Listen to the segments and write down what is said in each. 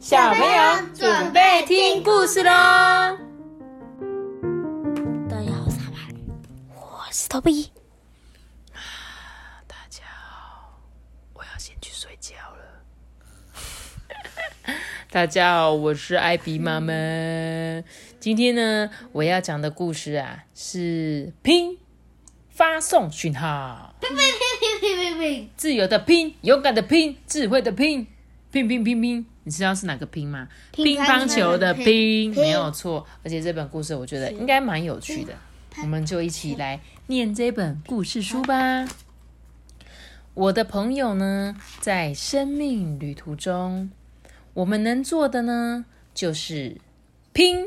小朋友准备听故事喽！大家好，上班，我是头皮。大家好，我要先去睡觉了。大家好，我是艾比妈妈。今天呢，我要讲的故事啊是拼发送讯号，拼拼拼拼拼拼自由的拼，勇敢的拼，智慧的拼，拼拼拼拼。你知道是哪个乒吗？乒乓球的乒，没有错。而且这本故事我觉得应该蛮有趣的，我们就一起来念这本故事书吧。我的朋友呢，在生命旅途中，我们能做的呢，就是拼。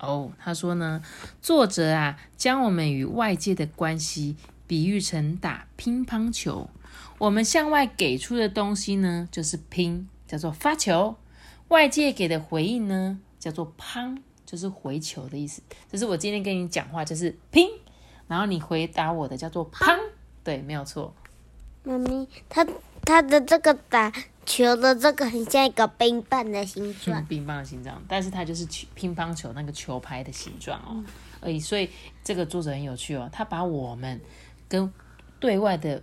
哦，他说呢，作者啊，将我们与外界的关系比喻成打乒乓球，我们向外给出的东西呢，就是拼。叫做发球，外界给的回应呢叫做乓，就是回球的意思。就是我今天跟你讲话就是拼，然后你回答我的叫做乓，对，没有错。妈咪，他他的这个打球的这个很像一个冰棒的形状，冰棒的形状，但是它就是球乒乓球那个球拍的形状哦。而已，所以这个作者很有趣哦，他把我们跟对外的。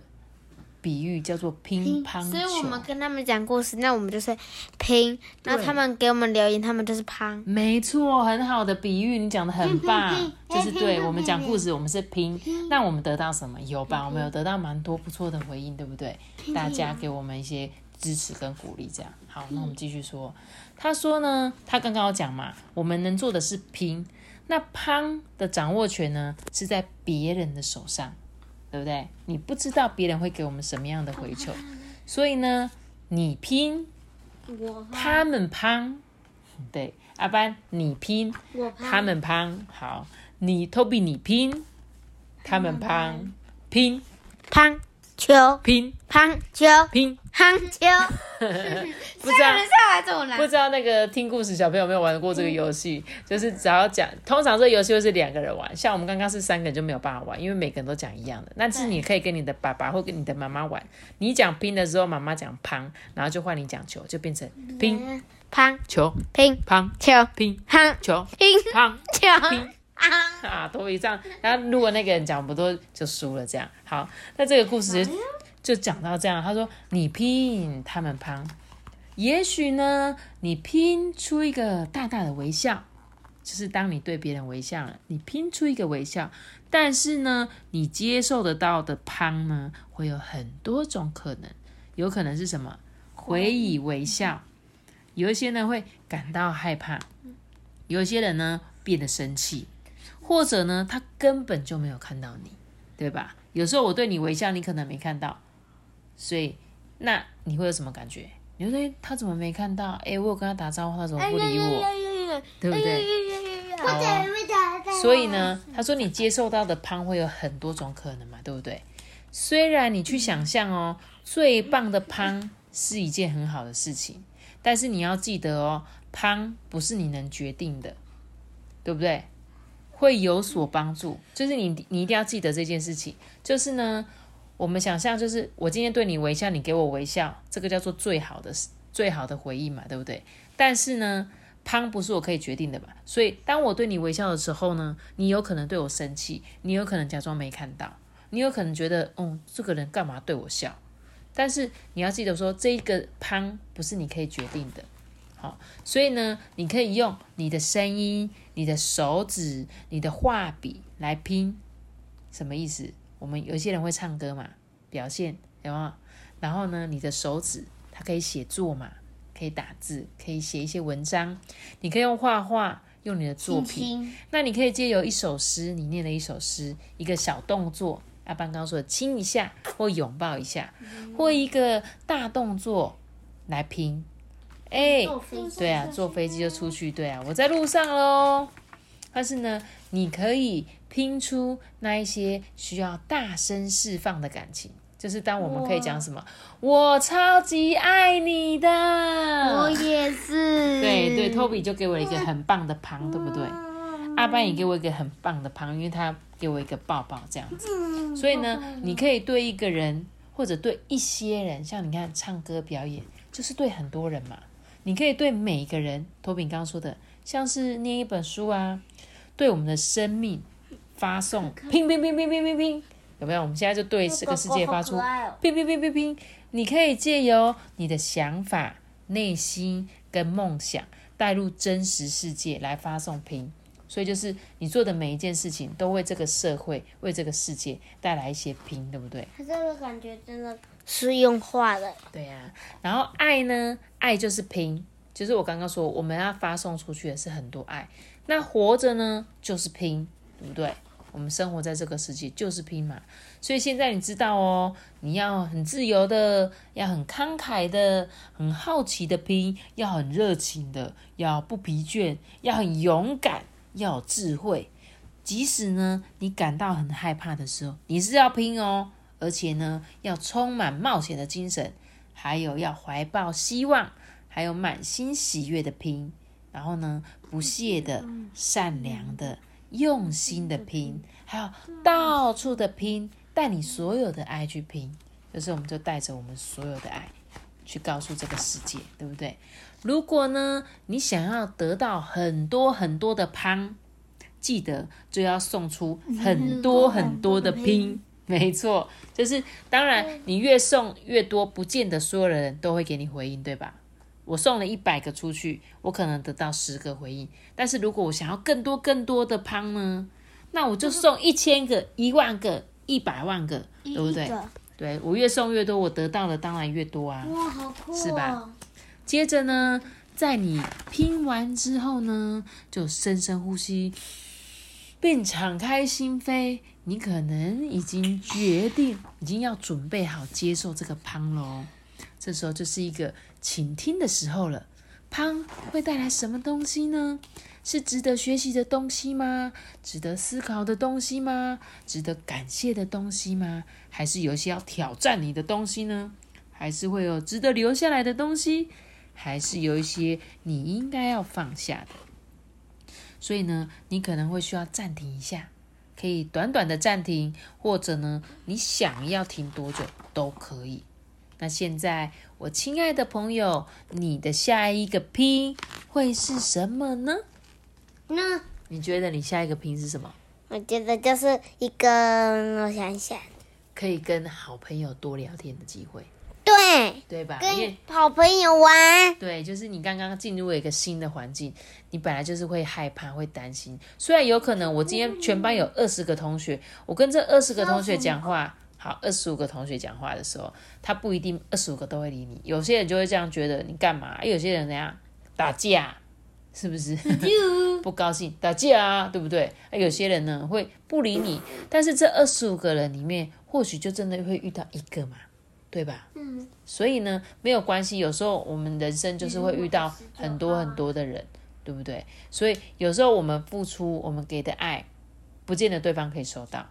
比喻叫做乒乓球，所以我们跟他们讲故事，那我们就是拼，那他们给我们留言，他们就是乓。没错，很好的比喻，你讲的很棒，就是对我们讲故事，我们是乒，那我们得到什么？有吧？我们有得到蛮多不错的回应，对不对？大家给我们一些支持跟鼓励，这样好。那我们继续说，他说呢，他刚刚有讲嘛，我们能做的是乒，那乓的掌握权呢是在别人的手上。对不对？你不知道别人会给我们什么样的回球，所以呢，你拼，他们乓，对，阿班你拼，他们乓，好，你 Toby 你拼，他们乓，拼，乓球，拼，乓球，拼。夯球，不知道不知道那个听故事小朋友有没有玩过这个游戏？就是只要讲，通常这个游戏会是两个人玩，像我们刚刚是三个人就没有办法玩，因为每个人都讲一样的。但是你可以跟你的爸爸或跟你的妈妈玩，你讲拼的时候，妈妈讲乓，然后就换你讲球，就变成乒乓球，乒乓球，乒乓球，乒乓球，乒 啊，都一样。然后如果那个人讲不多，就输了。这样好，那这个故事。就讲到这样，他说：“你拼，他们乓。也许呢，你拼出一个大大的微笑，就是当你对别人微笑了，你拼出一个微笑。但是呢，你接受得到的乓呢，会有很多种可能。有可能是什么？回以微笑。有一些人会感到害怕，有些人呢变得生气，或者呢，他根本就没有看到你，对吧？有时候我对你微笑，你可能没看到。”所以，那你会有什么感觉？你说他怎么没看到？哎，我有跟他打招呼，他怎么不理我？对不对？所以呢，他说你接受到的胖会有很多种可能嘛，对不对？虽然你去想象哦，最棒的胖是一件很好的事情，但是你要记得哦，胖不是你能决定的，对不对？会有所帮助，就是你你一定要记得这件事情，就是呢。我们想象就是我今天对你微笑，你给我微笑，这个叫做最好的最好的回应嘛，对不对？但是呢，胖不是我可以决定的嘛，所以当我对你微笑的时候呢，你有可能对我生气，你有可能假装没看到，你有可能觉得，嗯，这个人干嘛对我笑？但是你要记得说，这个胖不是你可以决定的，好，所以呢，你可以用你的声音、你的手指、你的画笔来拼，什么意思？我们有些人会唱歌嘛，表现有没有？然后呢，你的手指它可以写作嘛，可以打字，可以写一些文章。你可以用画画，用你的作品。那你可以借由一首诗，你念了一首诗，一个小动作，阿班刚说的亲一下或拥抱一下，或一个大动作来拼。哎，对啊，坐飞机就出去。对啊，我在路上喽。但是呢，你可以拼出那一些需要大声释放的感情，就是当我们可以讲什么“我超级爱你的”，我也是。对对，Toby 就给我一个很棒的旁，对不对？阿班也给我一个很棒的旁，因为他给我一个抱抱这样子。所以呢，你可以对一个人或者对一些人，像你看唱歌表演，就是对很多人嘛。你可以对每一个人，托比刚刚说的，像是念一本书啊，对我们的生命发送拼拼拼拼拼拼拼，有没有？我们现在就对这个世界发出拼拼拼拼拼，你可以借由你的想法、内心跟梦想带入真实世界来发送拼。所以就是你做的每一件事情，都为这个社会、为这个世界带来一些拼，对不对？它这个感觉真的是用化的。对呀、然后爱呢？爱就是拼，就是我刚刚说，我们要发送出去的是很多爱。那活着呢，就是拼，对不对？我们生活在这个世界就是拼嘛。所以现在你知道哦，你要很自由的，要很慷慨的，很好奇的拼，要很热情的，要不疲倦，要很勇敢，要有智慧。即使呢，你感到很害怕的时候，你是要拼哦，而且呢，要充满冒险的精神，还有要怀抱希望，还有满心喜悦的拼，然后呢，不懈的、善良的、用心的拼，还有到处的拼，带你所有的爱去拼，就是我们就带着我们所有的爱去告诉这个世界，对不对？如果呢，你想要得到很多很多的胖，记得就要送出很多很多的拼。没错，就是当然，你越送越多，不见得所有的人都会给你回应，对吧？我送了一百个出去，我可能得到十个回应。但是如果我想要更多更多的胖呢，那我就送一千个、一万个、一百万个，对不对对我越送越多，我得到的当然越多啊。哇，好酷、哦！是吧？接着呢，在你拼完之后呢，就深深呼吸，并敞开心扉。你可能已经决定，已经要准备好接受这个胖喽。这时候就是一个倾听的时候了。胖会带来什么东西呢？是值得学习的东西吗？值得思考的东西吗？值得感谢的东西吗？还是有一些要挑战你的东西呢？还是会有值得留下来的东西？还是有一些你应该要放下的？所以呢，你可能会需要暂停一下，可以短短的暂停，或者呢，你想要停多久都可以。那现在，我亲爱的朋友，你的下一个拼会是什么呢？那你觉得你下一个拼是什么？我觉得就是一个，我想想，可以跟好朋友多聊天的机会，对，对吧？跟好朋友玩，对，就是你刚刚进入了一个新的环境，你本来就是会害怕、会担心。虽然有可能我今天全班有二十个同学，我跟这二十个同学讲话，好，二十五个同学讲话的时候，他不一定二十五个都会理你。有些人就会这样觉得你干嘛？有些人怎样打架，是不是？不高兴打架啊，对不对？啊有些人呢会不理你，但是这二十五个人里面，或许就真的会遇到一个嘛，对吧？嗯，所以呢，没有关系。有时候我们人生就是会遇到很多很多的人，对不对？所以有时候我们付出，我们给的爱，不见得对方可以收到。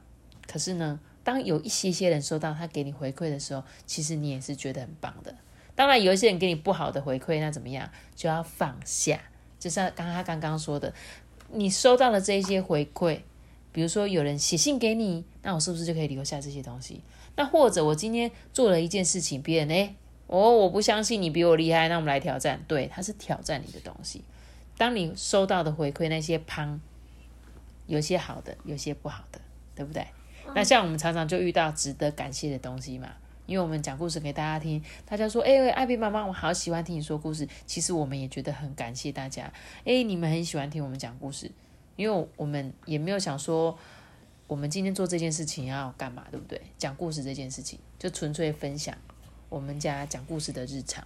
可是呢，当有一些些人收到他给你回馈的时候，其实你也是觉得很棒的。当然，有一些人给你不好的回馈，那怎么样？就要放下。就像刚刚他刚刚说的，你收到了这一些回馈，比如说有人写信给你，那我是不是就可以留下这些东西？那或者我今天做了一件事情，别人诶，哦，我不相信你比我厉害，那我们来挑战。对，他是挑战你的东西。当你收到的回馈那些胖，有些好的，有些不好的，对不对？那像我们常常就遇到值得感谢的东西嘛，因为我们讲故事给大家听，大家说，哎、艾比妈妈，我好喜欢听你说故事。其实我们也觉得很感谢大家，哎、你们很喜欢听我们讲故事，因为我们也没有想说。我们今天做这件事情要干嘛，对不对？讲故事这件事情，就纯粹分享我们家讲故事的日常。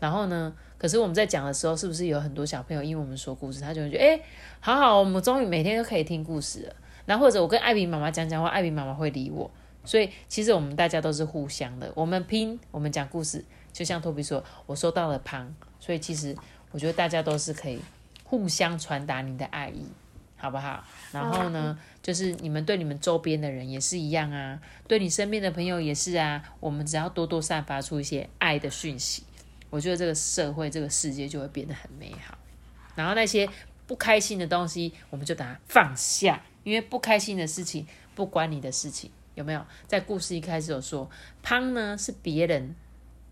然后呢，可是我们在讲的时候，是不是有很多小朋友因为我们说故事，他就会觉得，哎，好好，我们终于每天都可以听故事了。然后或者我跟艾比妈妈讲讲话，艾比妈妈会理我。所以其实我们大家都是互相的，我们拼，我们讲故事，就像托比说，我收到了旁，所以其实我觉得大家都是可以互相传达你的爱意，好不好？然后呢，就是你们对你们周边的人也是一样啊，对你身边的朋友也是啊。我们只要多多散发出一些爱的讯息，我觉得这个社会、这个世界就会变得很美好。然后那些不开心的东西，我们就把它放下，因为不开心的事情不关你的事情，有没有？在故事一开始有说，胖呢是别人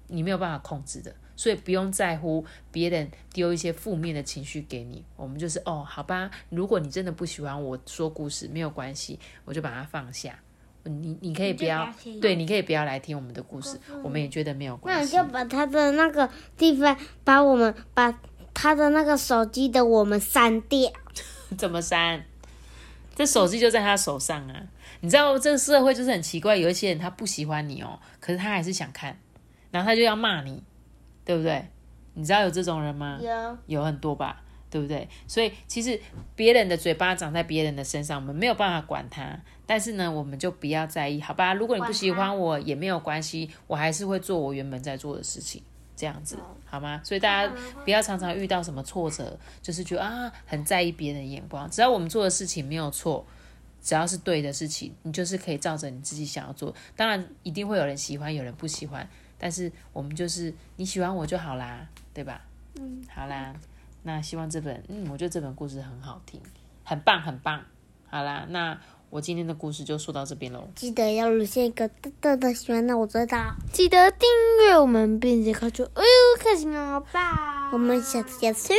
你没有办法控制的，所以不用在乎别人丢一些负面的情绪给你。我们就是哦，好吧，如果你真的不喜欢我说故事，没有关系，我就把它放下。你你可以不要对，你可以不要来听我们的故事，我们也觉得没有关系。那你就把他的那个地方，把我们把他的那个手机的我们删掉。怎么删？这手机就在他手上啊！你知道这个社会就是很奇怪，有一些人他不喜欢你哦，可是他还是想看，然后他就要骂你，对不对？你知道有这种人吗？有，有很多吧，对不对？所以其实别人的嘴巴长在别人的身上，我们没有办法管他。但是呢，我们就不要在意，好吧？如果你不喜欢我也没有关系，我还是会做我原本在做的事情，这样子好吗？所以大家不要常常遇到什么挫折，就是觉得啊很在意别人的眼光。只要我们做的事情没有错，只要是对的事情，你就是可以照着你自己想要做。当然一定会有人喜欢，有人不喜欢，但是我们就是你喜欢我就好啦，对吧？嗯，好啦，那希望这本，嗯，我觉得这本故事很好听，很棒，很棒。好啦，那我今天的故事就说到这边喽。记得要留下一个大大的喜欢，让我知道。记得订阅我们，并且开出哎呦开心哦吧！我们下次见，再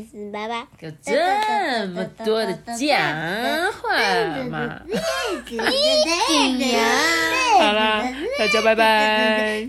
见，拜拜。有这么多的讲话嘛？好啦，大家拜拜。